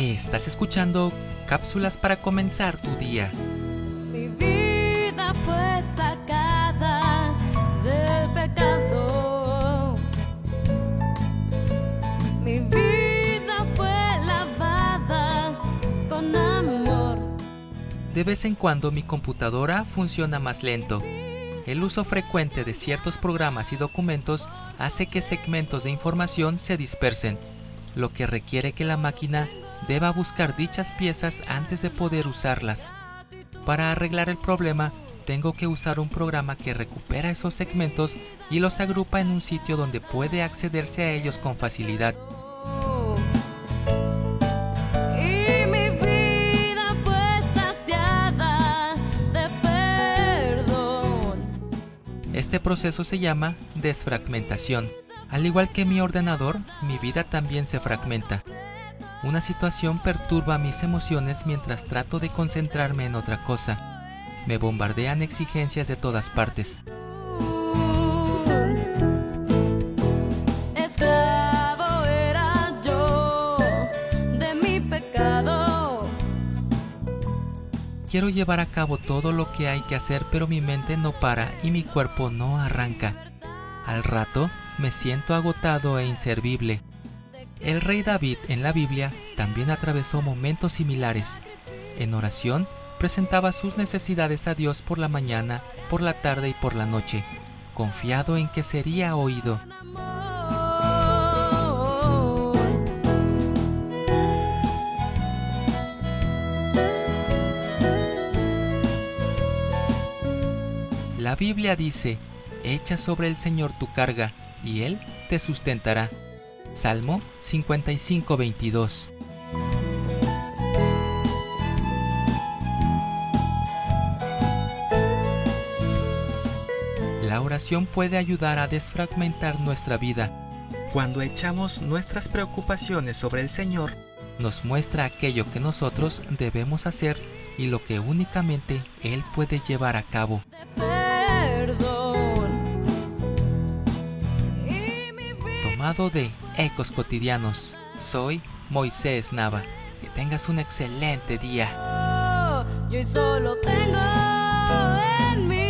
Estás escuchando cápsulas para comenzar tu día. Mi vida fue sacada del pecado. Mi vida fue lavada con amor. De vez en cuando mi computadora funciona más lento. El uso frecuente de ciertos programas y documentos hace que segmentos de información se dispersen, lo que requiere que la máquina deba buscar dichas piezas antes de poder usarlas. Para arreglar el problema, tengo que usar un programa que recupera esos segmentos y los agrupa en un sitio donde puede accederse a ellos con facilidad. Este proceso se llama desfragmentación. Al igual que mi ordenador, mi vida también se fragmenta. Una situación perturba mis emociones mientras trato de concentrarme en otra cosa. Me bombardean exigencias de todas partes. Quiero llevar a cabo todo lo que hay que hacer, pero mi mente no para y mi cuerpo no arranca. Al rato me siento agotado e inservible. El rey David en la Biblia también atravesó momentos similares. En oración presentaba sus necesidades a Dios por la mañana, por la tarde y por la noche, confiado en que sería oído. La Biblia dice, echa sobre el Señor tu carga, y Él te sustentará. Salmo 55:22 La oración puede ayudar a desfragmentar nuestra vida. Cuando echamos nuestras preocupaciones sobre el Señor, nos muestra aquello que nosotros debemos hacer y lo que únicamente Él puede llevar a cabo. de Ecos Cotidianos. Soy Moisés Nava. Que tengas un excelente día. Yo solo tengo en mí.